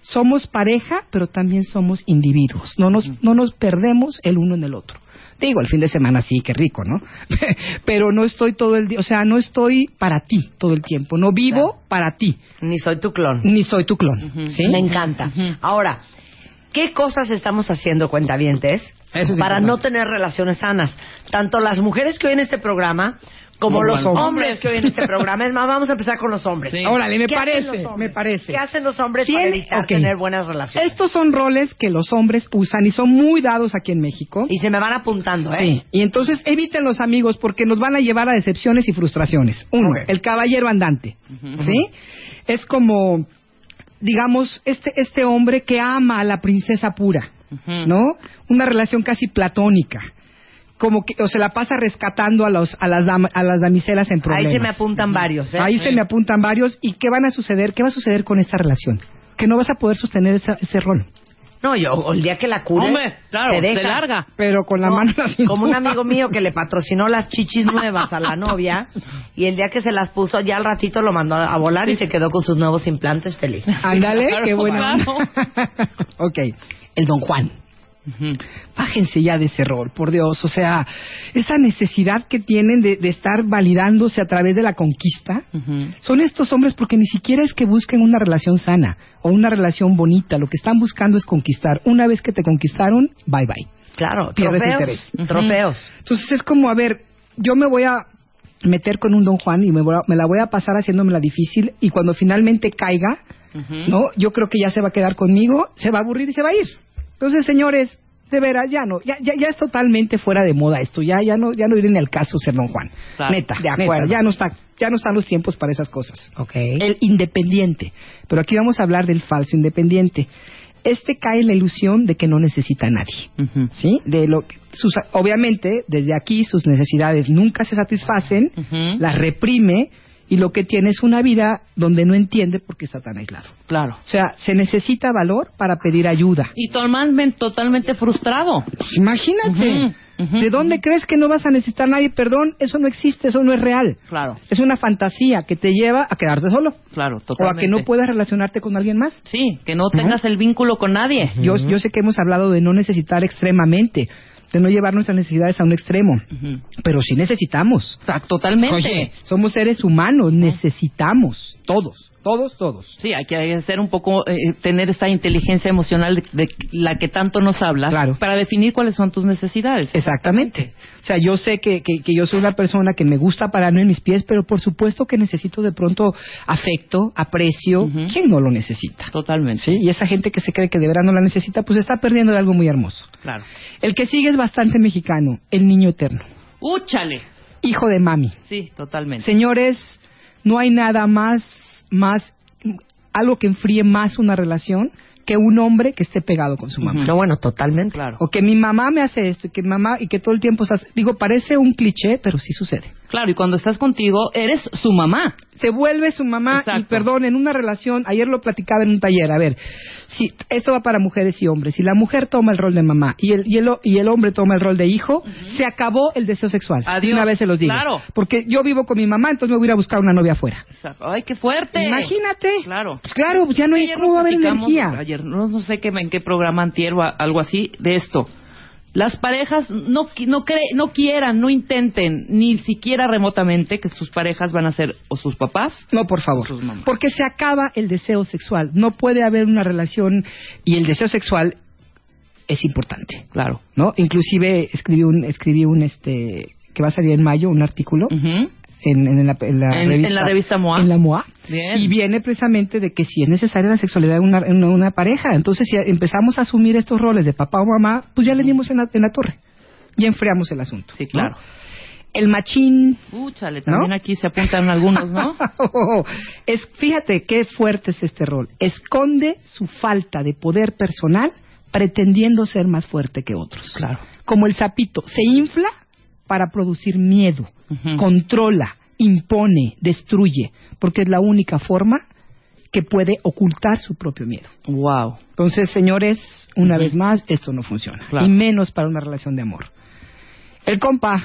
Somos pareja, pero también somos individuos. No nos, no nos perdemos el uno en el otro. Digo, el fin de semana sí, qué rico, ¿no? pero no estoy todo el día, o sea, no estoy para ti todo el tiempo. No vivo para ti, Ni soy tu clon. ni soy tu clon. ¿sí? Me encanta. Ahora, ¿qué cosas estamos haciendo, cuentavientes, Eso es para importante. no tener relaciones sanas? Tanto las mujeres que oyen este programa como Como los hombres que oyen este programa. Es más, vamos a empezar con los hombres. Sí. Órale, me ¿Qué hacen parece, me parece. ¿Qué hacen los hombres para evitar tener buenas relaciones? Estos son roles que los hombres usan y son muy dados aquí en México. Y se me van apuntando, ¿eh? Sí, y entonces eviten los amigos porque nos van a llevar a decepciones y frustraciones. Uno, Ok. el caballero andante, ¿sí? Es como, digamos, este, este hombre que ama a la princesa pura. ¿no? Una relación casi platónica. Como que, o se la pasa rescatando a, los, a, las, dama- a las damiselas en problemas. Ahí se me apuntan varios, ¿eh? Ahí se me apuntan varios. ¿Y qué van a suceder? ¿Qué va a suceder con esta relación? Que no vas a poder sostener esa- ese rol. No, yo, o el día que la cure, Hombre, claro, te deja. se larga. Pero con la No, mano cintura. como un amigo mío que le patrocinó las chichis nuevas a la novia y el día que se las puso ya al ratito lo mandó a volar y se quedó con sus nuevos implantes feliz. Ándale, Claro, qué buena. claro. ok, el Don Juan. Bájense ya de ese rol, por Dios. O sea, esa necesidad que tienen de, de estar validándose a través de la conquista. Son estos hombres porque ni siquiera es que busquen una relación sana o una relación bonita. Lo que están buscando es conquistar. Una vez que te conquistaron, bye bye. Claro, Pierdes trofeos. interés. Ujú. Trofeos. Entonces es como, a ver, yo me voy a meter con un Don Juan y me, voy a- me la voy a pasar haciéndomela difícil y cuando finalmente caiga. ¿no? Yo creo que ya se va a quedar conmigo, se va a aburrir y se va a ir. Entonces, señores, de veras, ya no, ya, ya, ya es totalmente fuera de moda esto, ya, ya no, ya no viene al caso ser Don Juan. Claro. Neta, De neta, acuerdo. ya no está, ya no están los tiempos para esas cosas. Ok. El independiente. Pero aquí vamos a hablar del falso independiente. este cae en la ilusión de que no necesita a nadie. ¿Sí? De lo que- sus, obviamente, desde aquí sus necesidades nunca se satisfacen, las reprime y lo que tiene es una vida donde no entiende por qué está tan aislado. Claro. O sea, se necesita valor para pedir ayuda. Y totalmente, totalmente frustrado. Pues imagínate, Ujú, ujú, ¿de dónde crees que no vas a necesitar a nadie? Perdón, eso no existe, eso no es real. Claro, Es una fantasía que te lleva a quedarte solo claro, o a totalmente. que no puedas relacionarte con alguien más. Sí, que no tengas el vínculo con nadie. Yo, yo sé que hemos hablado de no necesitar extremamente, de no llevar nuestras necesidades a un extremo, pero sí necesitamos. Ta- Totalmente. Oye, somos seres humanos, necesitamos, todos, todos, todos. Sí, hay que ser un poco, eh, tener esta inteligencia emocional de, de la que tanto nos hablas Claro. para definir cuáles son tus necesidades. Exactamente. O sea, yo sé que, que, que yo soy una persona que me gusta pararme en mis pies, pero por supuesto que necesito de pronto afecto, aprecio. Ujú. ¿Quién no lo necesita? Totalmente. ¿Sí? Y esa gente que se cree que de verdad no la necesita, pues está perdiendo de algo muy hermoso. Claro. El que sigue es bastante mexicano, el niño eterno, ¡Úchale! hijo de mami. Sí, totalmente. Señores, no hay nada más, más, algo que enfríe más una relación que un hombre que esté pegado con su mamá. No, bueno, totalmente. Claro. O que mi mamá me hace esto, y que mamá, y que todo el tiempo estás, digo, parece un cliché, pero sí sucede. Claro, y cuando estás contigo, eres su mamá. Se vuelve su mamá, y perdón, en una relación, ayer lo platicaba en un taller, a ver, si esto va para mujeres y hombres, si la mujer toma el rol de mamá y el, y el, y el hombre toma el rol de hijo, se acabó el deseo sexual. Adiós. Una vez se los digo. Claro. Porque yo vivo con mi mamá, entonces me voy a ir a buscar una novia afuera. Exacto. ¡Ay, qué fuerte! Imagínate. Claro. Claro, pues ya no hay, ¿cómo va a haber energía? Ayer, no, no sé qué, en qué programa antier o a- algo así, de esto. Las parejas no, no, cre- no quieran, no intenten, ni siquiera remotamente, que sus parejas van a ser o sus papás. No, por favor. Sus mamás. Porque se acaba el deseo sexual. No puede haber una relación y el deseo sexual es importante, Claro. ¿no? Inclusive escribí un escribí un este que va a salir en mayo un artículo Ujú. En, en la, en la En- revista en la revista MOA. En la MOA. Bien. Y viene precisamente de que si es necesaria la sexualidad en una, pareja. Entonces, si empezamos a asumir estos roles de papá o mamá, pues ya le dimos en la, en la torre. Y enfriamos el asunto. Sí, ¿no? claro. El machín Úchale, también ¿No? aquí se apuntan algunos, ¿no? es, fíjate qué fuerte es este rol. Esconde su falta de poder personal pretendiendo ser más fuerte que otros. Claro. Como el sapito, se infla para producir miedo, controla, impone, destruye, porque es la única forma que puede ocultar su propio miedo. Wow. Entonces, señores, una vez más, esto no funciona. Claro. Y menos para una relación de amor. El compa,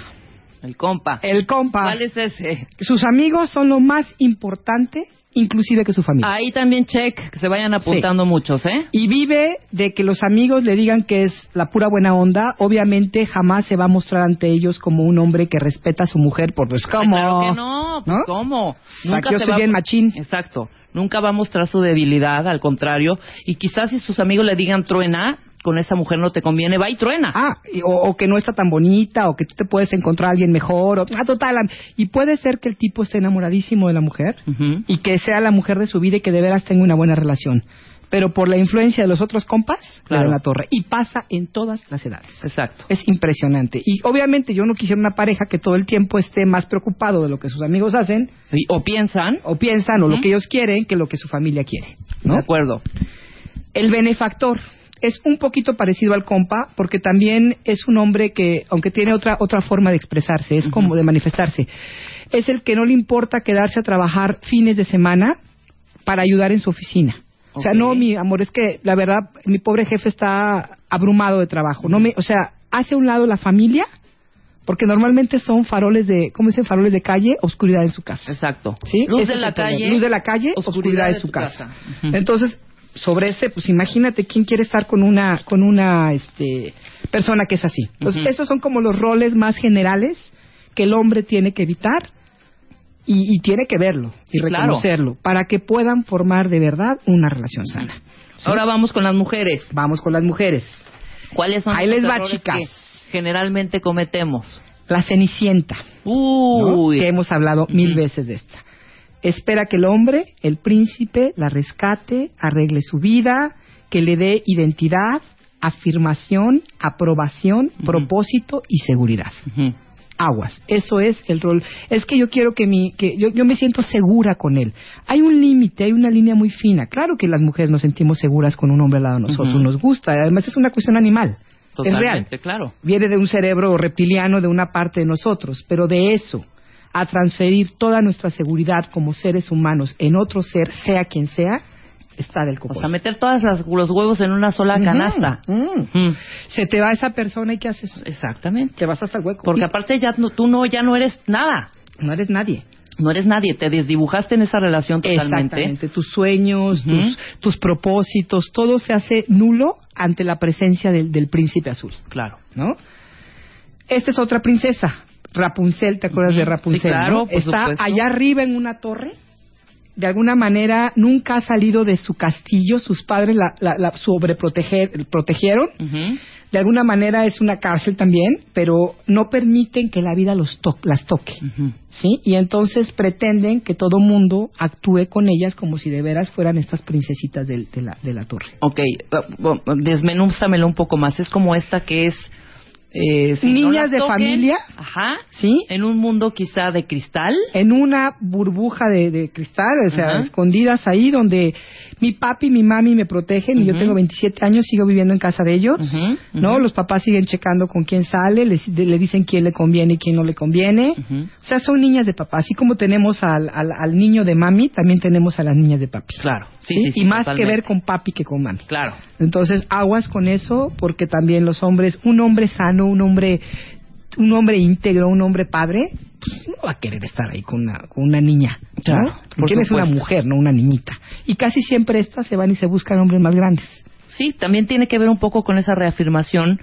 El compa. el compa. ¿Cuál es ese? Sus amigos son lo más importante, inclusive que su familia. Ahí también check, que se vayan apuntando muchos, ¿eh? Y vive de que los amigos le digan que es la pura buena onda. Obviamente jamás se va a mostrar ante ellos como un hombre que respeta a su mujer por pues Ay, cómo. Claro que no, pues ¿No? cómo. O sea, yo soy va- bien machín. Exacto. Nunca va a mostrar su debilidad, al contrario. Y quizás si sus amigos le digan truena, con esa mujer no te conviene, va y truena. Ah, y- o, o que no está tan bonita, o que tú te puedes encontrar a alguien mejor, o, ah, total. Y puede ser que el tipo esté enamoradísimo de la mujer y que sea la mujer de su vida y que de veras tenga una buena relación. Pero por la influencia de los otros compas, Claro. la torre. Y pasa en todas las edades. Exacto. Es impresionante. Y obviamente yo no quisiera una pareja que todo el tiempo esté más preocupado de lo que sus amigos hacen Y- O piensan, o piensan o lo que ellos quieren que lo que su familia quiere. ¿no? de acuerdo. El benefactor es un poquito parecido al compa porque también es un hombre que, aunque tiene otra otra forma de expresarse, es como de manifestarse, es el que no le importa quedarse a trabajar fines de semana para ayudar en su oficina. O sea, no, mi amor, es que la verdad, mi pobre jefe está abrumado de trabajo. No me, o sea, hace a un lado la familia, porque normalmente son faroles de, ¿cómo dicen? Faroles de calle, oscuridad en su casa. Exacto. ¿Sí? Luz Ese de la calle. Luz de la calle, oscuridad, de su casa. Entonces, sobre ese, pues imagínate quién quiere estar con una, con una, este, persona que es así. Entonces, esos son como los roles más generales que el hombre tiene que evitar y, y tiene que verlo Sí, y claro. reconocerlo para que puedan formar de verdad una relación sana. ¿Sí? Ahora vamos con las mujeres. vamos con las mujeres. ¿Cuáles son Ahí los les va, chicas. que generalmente cometemos? La cenicienta. ¿no? Uy. que hemos hablado mil veces de esta. Espera que el hombre, el príncipe, la rescate, arregle su vida, que le dé identidad, afirmación, aprobación, propósito y seguridad. Aguas. Eso es el rol. Es que yo quiero que mi, que yo, yo me siento segura con él. Hay un límite, hay una línea muy fina. Claro que las mujeres nos sentimos seguras con un hombre al lado de nosotros, nos gusta. Además es una cuestión animal. es real. Totalmente, claro. Viene de un cerebro reptiliano de una parte de nosotros, pero de eso a transferir toda nuestra seguridad como seres humanos en otro ser, sea quien sea, está del O copón. sea, meter todos los huevos en una sola canasta. mm. Mm, Se te va esa persona y ¿qué haces? Exactamente. Te vas hasta el hueco. Porque Y aparte ya no- tú no ya no eres nada. no eres nadie. No eres nadie, te desdibujaste en esa relación totalmente. Exactamente. Tus sueños, tus propósitos, todo se hace nulo ante la presencia del, del príncipe azul, Claro. ¿no? Esta es otra princesa, Rapunzel, ¿te acuerdas de Rapunzel? Sí, claro, no? por Está supuesto. allá arriba en una torre. De alguna manera nunca ha salido de su castillo. Sus padres la, la, la sobreproteger- protegieron. Ujú. De alguna manera es una cárcel también, pero no permiten que la vida los to- las toque. ¿sí? Y entonces pretenden que todo mundo actúe con ellas como si de veras fueran estas princesitas del- de, la, de la torre. Ok, uh, uh, desmenúzamelo un poco más. Es como esta que es... eh, si Niñas de toquen, familia. Ajá. ¿Sí? En un mundo quizá de cristal. En una burbuja de, de cristal, o sea, Ajá. escondidas ahí donde mi papi y mi mami me protegen y yo tengo 27 años, sigo viviendo en casa de ellos, ¿no? Los papás siguen checando con quién sale, le dicen quién le conviene y quién no le conviene. O sea, son niñas de papá. Así como tenemos al, al, al niño de mami, también tenemos a las niñas de papi. Claro. Sí, ¿sí? sí, sí, y más que ver con papi que con mami. Claro. Entonces, aguas con eso, porque también los hombres, un hombre sano, un hombre, un hombre íntegro, un hombre padre, pues no va a querer estar ahí con una, con una niña. ¿no? Claro, por Porque él es una mujer, no una niñita. Y casi siempre estas se van y se buscan hombres más grandes. Sí, también tiene que ver un poco con esa reafirmación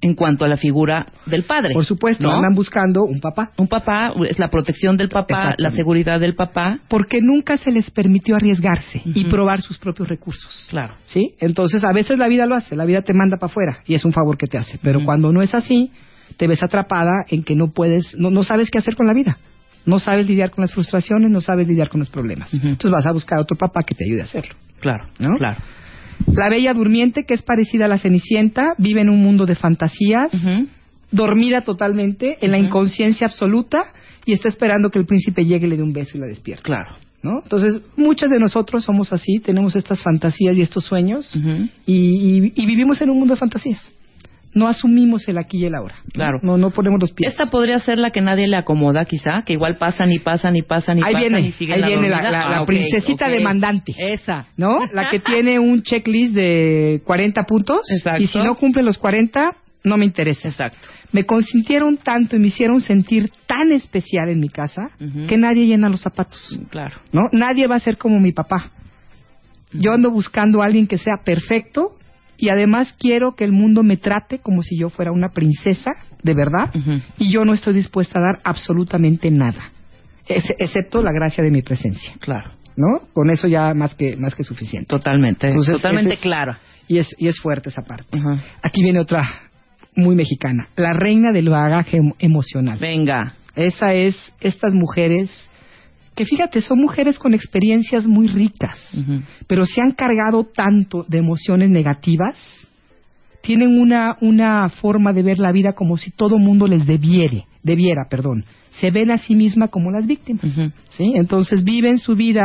en cuanto a la figura del padre. Por supuesto, ¿no? andan buscando un papá. Un papá es la protección del papá, la seguridad del papá. Porque nunca se les permitió arriesgarse y probar sus propios recursos. Claro. ¿Sí? Entonces, a veces la vida lo hace, la vida te manda para afuera y es un favor que te hace. Pero cuando no es así, te ves atrapada en que no puedes, no, no sabes qué hacer con la vida. No sabes lidiar con las frustraciones, no sabes lidiar con los problemas. Entonces vas a buscar a otro papá que te ayude a hacerlo. Claro, ¿No? claro. La Bella Durmiente, que es parecida a la Cenicienta, vive en un mundo de fantasías, dormida totalmente, en la inconsciencia absoluta, y está esperando que el príncipe llegue, le dé un beso y la despierte. Claro. ¿no? Entonces, muchas de nosotros somos así, tenemos estas fantasías y estos sueños y, y- y vivimos en un mundo de fantasías. No asumimos el aquí y el ahora. Claro. No, no ponemos los pies. Esta podría ser la que nadie le acomoda, quizá, que igual pasan y pasan y pasan y ahí pasan viene, y siguen ahí la viene la, Ah, princesita demandante. Esa. ¿No? La que tiene un checklist de 40 puntos Exacto. y si no cumple los 40, no me interesa. Exacto. Me consintieron tanto y me hicieron sentir tan especial en mi casa que nadie llena los zapatos. Claro. ¿no? Nadie va a ser como mi papá. Yo ando buscando a alguien que sea perfecto y además quiero que el mundo me trate como si yo fuera una princesa, de verdad, y yo no estoy dispuesta a dar absolutamente nada, ex- excepto la gracia de mi presencia, Claro. ¿no? Con eso ya más que más que suficiente. Totalmente. Entonces, totalmente es- clara. Y es y es fuerte esa parte. Aquí viene otra muy mexicana, la reina del bagaje em- emocional. Venga. Esa es estas mujeres que fíjate, son mujeres con experiencias muy ricas, pero se han cargado tanto de emociones negativas, tienen una, una forma de ver la vida como si todo mundo les debiere, debiera, perdón. Se ven a sí misma como las víctimas. ¿sí? Entonces viven su vida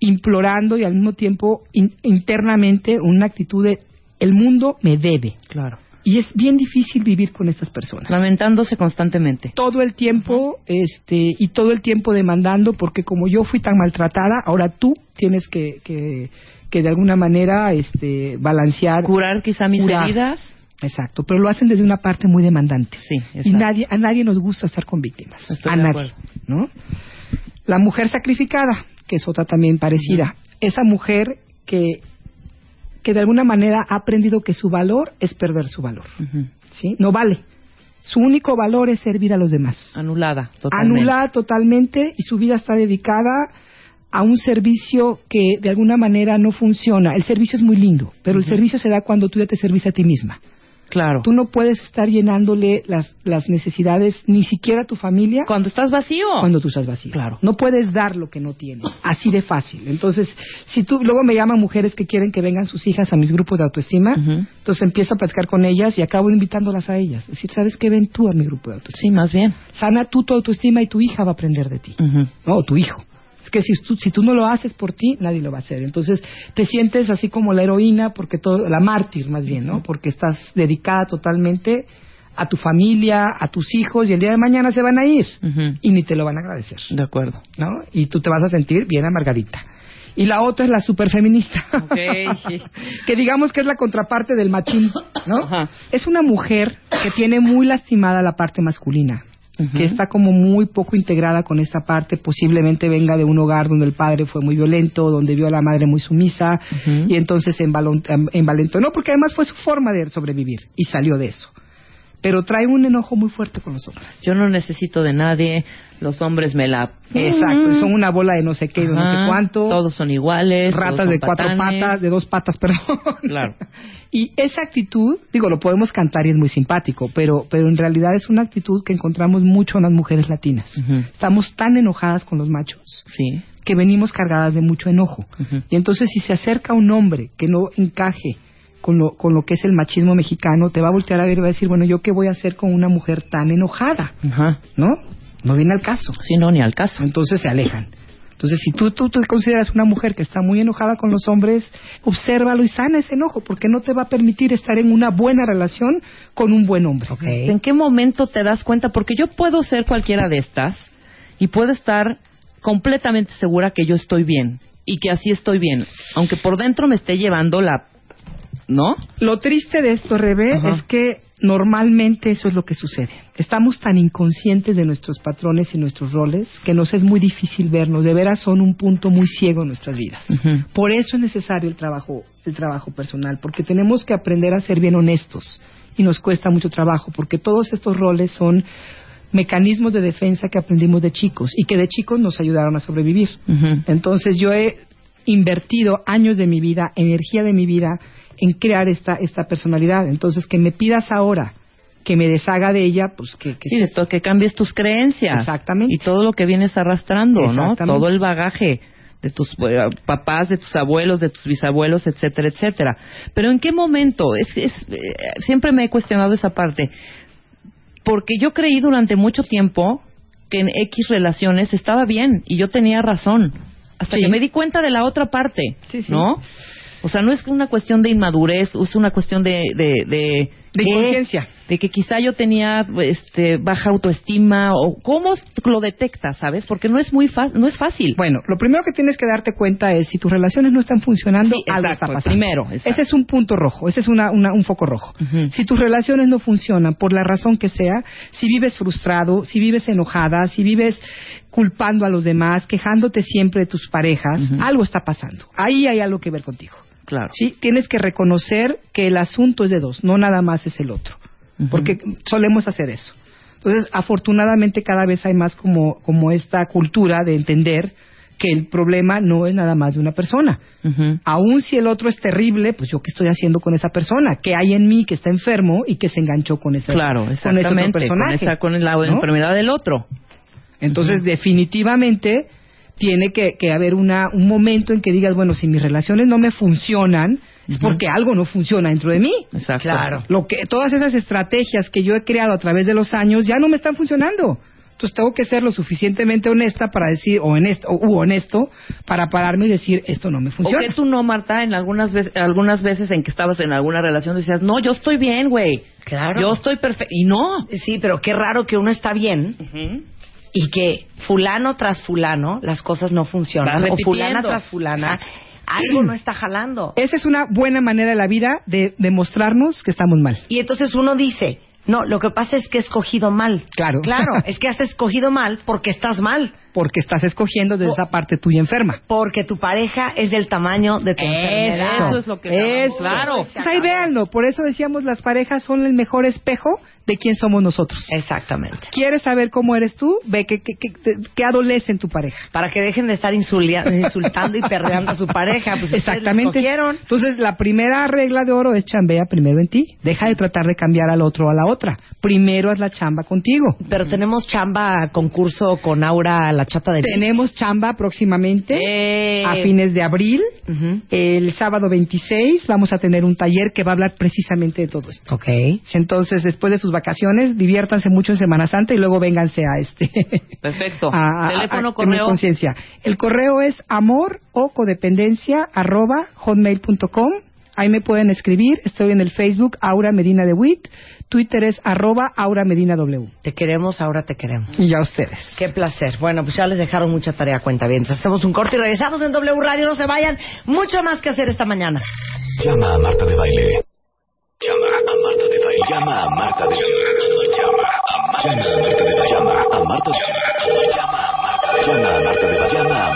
implorando y al mismo tiempo in- internamente una actitud de el mundo me debe. Claro. Y es bien difícil vivir con estas personas Lamentándose constantemente. todo el tiempo este y todo el tiempo demandando porque como yo fui tan maltratada ahora tú tienes que que, que de alguna manera este balancear Curar quizá mis Curar. heridas. exacto pero lo hacen desde una parte muy demandante Sí, y exacto. nadie a nadie nos gusta estar con víctimas Estoy a nadie no la mujer sacrificada que es otra también parecida esa mujer que que de alguna manera ha aprendido que su valor es perder su valor sí no vale su único valor es servir a los demás Anulada. Totalmente. anulada totalmente y su vida está dedicada a un servicio que de alguna manera no funciona. El servicio es muy lindo, pero el servicio se da cuando tú ya te serviste a ti misma. Claro. Tú no puedes estar llenándole las, las necesidades ni siquiera a tu familia Cuando estás vacío. cuando tú estás vacío. Claro. No puedes dar lo que no tienes. Así de fácil. Entonces, si tú, luego me llaman mujeres que quieren que vengan sus hijas a mis grupos de autoestima, entonces empiezo a platicar con ellas y acabo invitándolas a ellas. Es decir, ¿sabes qué? Ven tú a mi grupo de autoestima. Sí, más bien. Sana tú tu autoestima y tu hija va a aprender de ti. ¿no? O tu hijo. Es que si tú, si tú no lo haces por ti, nadie lo va a hacer. Entonces te sientes así como la heroína, porque todo, la mártir más bien, ¿no? Porque estás dedicada totalmente a tu familia, a tus hijos, y el día de mañana se van a ir. Y ni te lo van a agradecer, De acuerdo. ¿no? Y tú te vas a sentir bien amargadita. Y la otra es la superfeminista. Ok. que digamos que es la contraparte del machín, ¿no? Ajá. Es una mujer que tiene muy lastimada la parte masculina, Que está como muy poco integrada con esta parte, posiblemente venga de un hogar donde el padre fue muy violento, donde vio a la madre muy sumisa, Ujú. y entonces em- envalentonó, porque además fue su forma de sobrevivir, y salió de eso. Pero trae un enojo muy fuerte con los hombres. Yo no necesito de nadie. Los hombres me la. Exacto, son una bola de no sé qué, de no sé cuánto. Todos son iguales. ratas son de cuatro patanes. patas, de dos patas, perdón. Claro. Y esa actitud, digo, lo podemos cantar y es muy simpático, pero, pero en realidad es una actitud que encontramos mucho en las mujeres latinas. Estamos tan enojadas con los machos Sí. que venimos cargadas de mucho enojo. Y entonces si se acerca un hombre que no encaje con lo, con lo que es el machismo mexicano, te va a voltear a ver y va a decir, bueno, ¿yo qué voy a hacer con una mujer tan enojada? Ajá. ¿No? No viene al caso. Sí, no, ni al caso. Entonces se alejan. Entonces, si tú, tú te consideras una mujer que está muy enojada con los hombres, obsérvalo y sana ese enojo, porque no te va a permitir estar en una buena relación con un buen hombre. ¿En qué momento te das cuenta? Porque yo puedo ser cualquiera de estas y puedo estar completamente segura que yo estoy bien y que así estoy bien, aunque por dentro me esté llevando la... ¿No? Lo triste de esto, Rebe, Ajá. es que normalmente eso es lo que sucede. Estamos tan inconscientes de nuestros patrones y nuestros roles que nos es muy difícil vernos. De veras son un punto muy ciego en nuestras vidas. Por eso es necesario el trabajo, el trabajo personal, porque tenemos que aprender a ser bien honestos y nos cuesta mucho trabajo, porque todos estos roles son mecanismos de defensa que aprendimos de chicos y que de chicos nos ayudaron a sobrevivir. Entonces yo he invertido años de mi vida, energía de mi vida en crear esta esta personalidad. Entonces que me pidas ahora que me deshaga de ella, pues que, que Sí, de to- que cambies tus creencias. Exactamente. Y todo lo que vienes arrastrando, ¿no? Todo el bagaje de tus eh, papás, de tus abuelos, de tus bisabuelos, etcétera, etcétera. Pero ¿en qué momento? Es, es, eh, siempre me he cuestionado esa parte. Porque yo creí durante mucho tiempo que en X relaciones estaba bien y yo tenía razón. Hasta Sí. que me di cuenta de la otra parte, Sí, sí. ¿no? O sea, no es una cuestión de inmadurez, es una cuestión de... De, de, De ¿qué? inconsciencia. De que quizá yo tenía este, baja autoestima o cómo lo detectas, ¿sabes? Porque no es muy no es fácil. Bueno, lo primero que tienes que darte cuenta es si tus relaciones no están funcionando, Sí, algo exacto, está pasando. primero, exacto. Ese es un punto rojo, ese es una, una- un foco rojo. Si tus relaciones no funcionan por la razón que sea, si vives frustrado, si vives enojada, si vives culpando a los demás, quejándote siempre de tus parejas, algo está pasando. Ahí hay algo que ver contigo. Claro. Sí, tienes que reconocer que el asunto es de dos, no nada más es el otro, porque solemos hacer eso. Entonces, afortunadamente cada vez hay más como, como esta cultura de entender que el problema no es nada más de una persona. Ujú. Aún si el otro es terrible, pues yo qué estoy haciendo con esa persona, que hay en mí que está enfermo y que se enganchó con ese, Claro, con ese otro exactamente. Con, personaje. esa, con la ¿no? enfermedad del otro. Entonces, definitivamente tiene que, que haber una, un momento en que digas, bueno, si mis relaciones no me funcionan, es porque algo no funciona dentro de mí. Exacto. Claro. Lo que, todas esas estrategias que yo he creado a través de los años ya no me están funcionando. Entonces tengo que ser lo suficientemente honesta para decir, o honesto, o u honesto, para pararme y decir, esto no me O funciona. que tú no, Marta, en algunas veces, algunas veces en que estabas en alguna relación decías, no, yo estoy bien, güey. Claro. Yo estoy perfecto. Y no. Sí, pero qué raro que uno está bien Ujú. Y que fulano tras fulano las cosas no funcionan. O fulana tras fulana algo no está jalando. Esa es una buena manera de la vida de demostrarnos que estamos mal. Y entonces uno dice, no, lo que pasa es que he escogido mal. Claro. Claro, es que has escogido mal porque estás mal. Porque estás escogiendo desde esa parte tuya enferma. Porque tu pareja es del tamaño de tu enfermedad. Eso es lo que Eso. Claro. Pues ahí véanlo, por eso decíamos las parejas son el mejor espejo de quién somos nosotros. Exactamente. ¿Quieres saber cómo eres tú? Ve qué que, que, que adolece en tu pareja. Para que dejen de estar insultando y perreando a su pareja. Pues Exactamente. Entonces, la primera regla de oro es chambea primero en ti. Deja de tratar de cambiar al otro o a la otra. Primero haz la chamba contigo. Pero tenemos chamba concurso con Aura, la chata de Tenemos chamba próximamente Eh. a fines de abril. El sábado 26 vamos a tener un taller que va a hablar precisamente de todo esto. Ok. Entonces, después de sus vacaciones, diviértanse mucho en Semana Santa y luego vénganse a este. Perfecto. a- Teléfono, a correo. conciencia. El correo es amor o codependencia arroba hotmail.com. Ahí me pueden escribir. Estoy en el Facebook Aura Medina de Witt. Twitter es arroba Aura Medina W. Te queremos, ahora te queremos. Y ya ustedes. Qué placer. Bueno, pues ya les dejaron mucha tarea, cuenta bien. Hacemos un corte y regresamos en W Radio. No se vayan. Mucho más que hacer esta mañana. Llama a Marta de Baile. Llama a Marta de Baile. Llama a Marta de Baile. Llama a Marta de Baile. Llama a Marta de Baile. Llama a Marta de Baile. Llama a Marta de Baile.